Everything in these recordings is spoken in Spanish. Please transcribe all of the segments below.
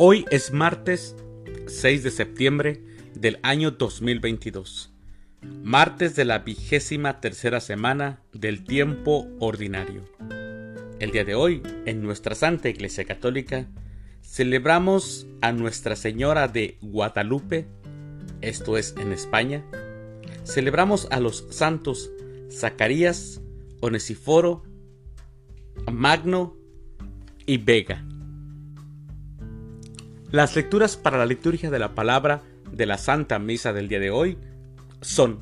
Hoy es martes 6 de septiembre del año 2022, martes de la vigésima tercera semana del tiempo ordinario. El día de hoy, en nuestra Santa Iglesia Católica, celebramos a Nuestra Señora de Guadalupe, esto es en España, celebramos a los santos Zacarías, Onesiforo, Magno y Vega. Las lecturas para la liturgia de la palabra de la Santa Misa del día de hoy son,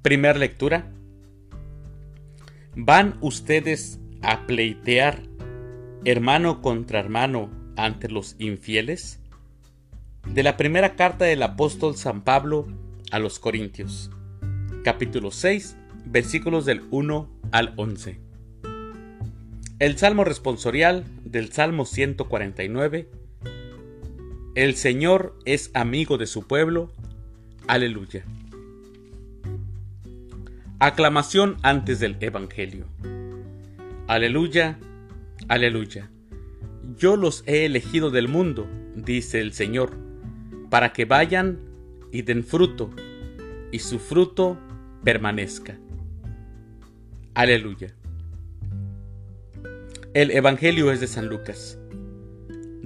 primera lectura, ¿van ustedes a pleitear hermano contra hermano ante los infieles? De la primera carta del apóstol San Pablo a los Corintios, capítulo 6, versículos del 1 al 11. El Salmo responsorial del Salmo 149 el Señor es amigo de su pueblo. Aleluya. Aclamación antes del Evangelio. Aleluya, aleluya. Yo los he elegido del mundo, dice el Señor, para que vayan y den fruto, y su fruto permanezca. Aleluya. El Evangelio es de San Lucas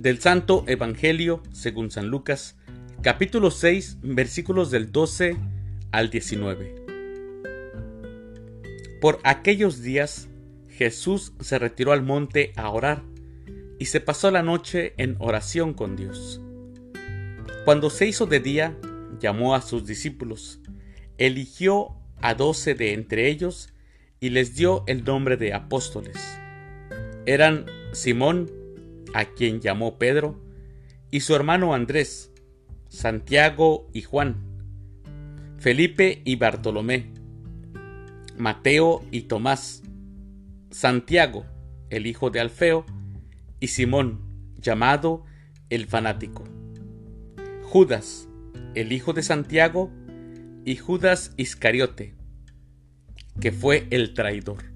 del Santo Evangelio según San Lucas, capítulo 6, versículos del 12 al 19. Por aquellos días Jesús se retiró al monte a orar y se pasó la noche en oración con Dios. Cuando se hizo de día, llamó a sus discípulos, eligió a doce de entre ellos y les dio el nombre de apóstoles. Eran Simón, a quien llamó Pedro, y su hermano Andrés, Santiago y Juan, Felipe y Bartolomé, Mateo y Tomás, Santiago, el hijo de Alfeo, y Simón, llamado el fanático, Judas, el hijo de Santiago, y Judas Iscariote, que fue el traidor.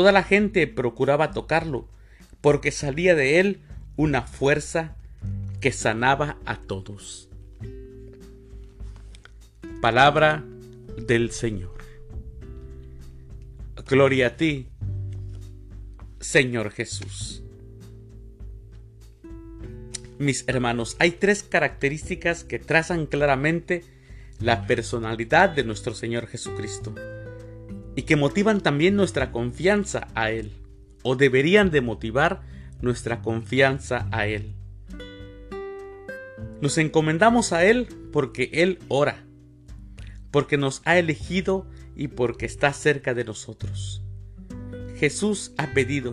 Toda la gente procuraba tocarlo, porque salía de él una fuerza que sanaba a todos. Palabra del Señor. Gloria a ti, Señor Jesús. Mis hermanos, hay tres características que trazan claramente la personalidad de nuestro Señor Jesucristo y que motivan también nuestra confianza a Él, o deberían de motivar nuestra confianza a Él. Nos encomendamos a Él porque Él ora, porque nos ha elegido y porque está cerca de nosotros. Jesús ha pedido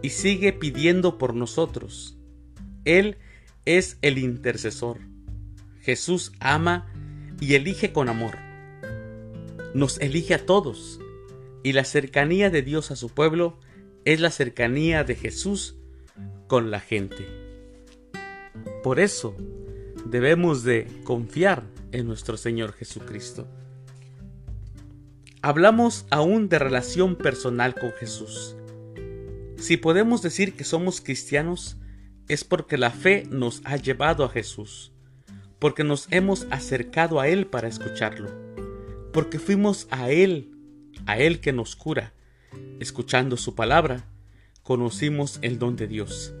y sigue pidiendo por nosotros. Él es el intercesor. Jesús ama y elige con amor. Nos elige a todos y la cercanía de Dios a su pueblo es la cercanía de Jesús con la gente. Por eso debemos de confiar en nuestro Señor Jesucristo. Hablamos aún de relación personal con Jesús. Si podemos decir que somos cristianos, es porque la fe nos ha llevado a Jesús, porque nos hemos acercado a Él para escucharlo, porque fuimos a Él a Él que nos cura. Escuchando su palabra, conocimos el don de Dios,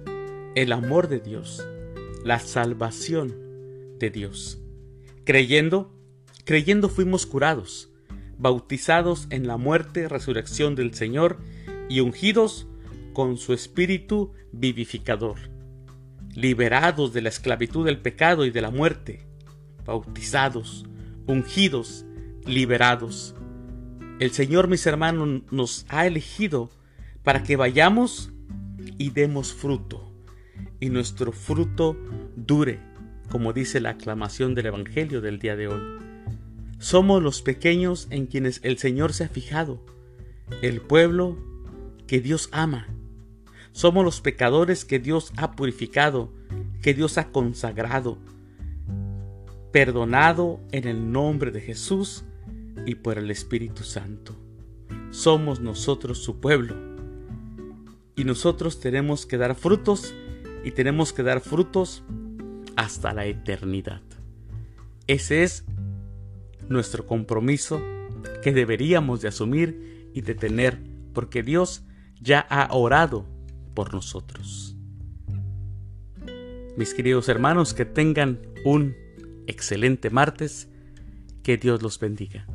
el amor de Dios, la salvación de Dios. Creyendo, creyendo fuimos curados, bautizados en la muerte, resurrección del Señor y ungidos con su espíritu vivificador, liberados de la esclavitud del pecado y de la muerte, bautizados, ungidos, liberados, el Señor, mis hermanos, nos ha elegido para que vayamos y demos fruto. y nuestro fruto dure, como dice la aclamación del Evangelio del día de hoy. Somos los pequeños en quienes el Señor se ha fijado, el pueblo que Dios ama. Somos los pecadores que Dios ha purificado, que Dios ha consagrado, perdonado en el nombre de Jesús y por el Espíritu Santo. Somos nosotros su pueblo. Y nosotros tenemos que dar frutos y tenemos que dar frutos hasta la eternidad. Ese es nuestro compromiso que deberíamos de asumir y de tener porque Dios ya ha orado por nosotros. Mis queridos hermanos, que tengan un excelente martes, que Dios los bendiga.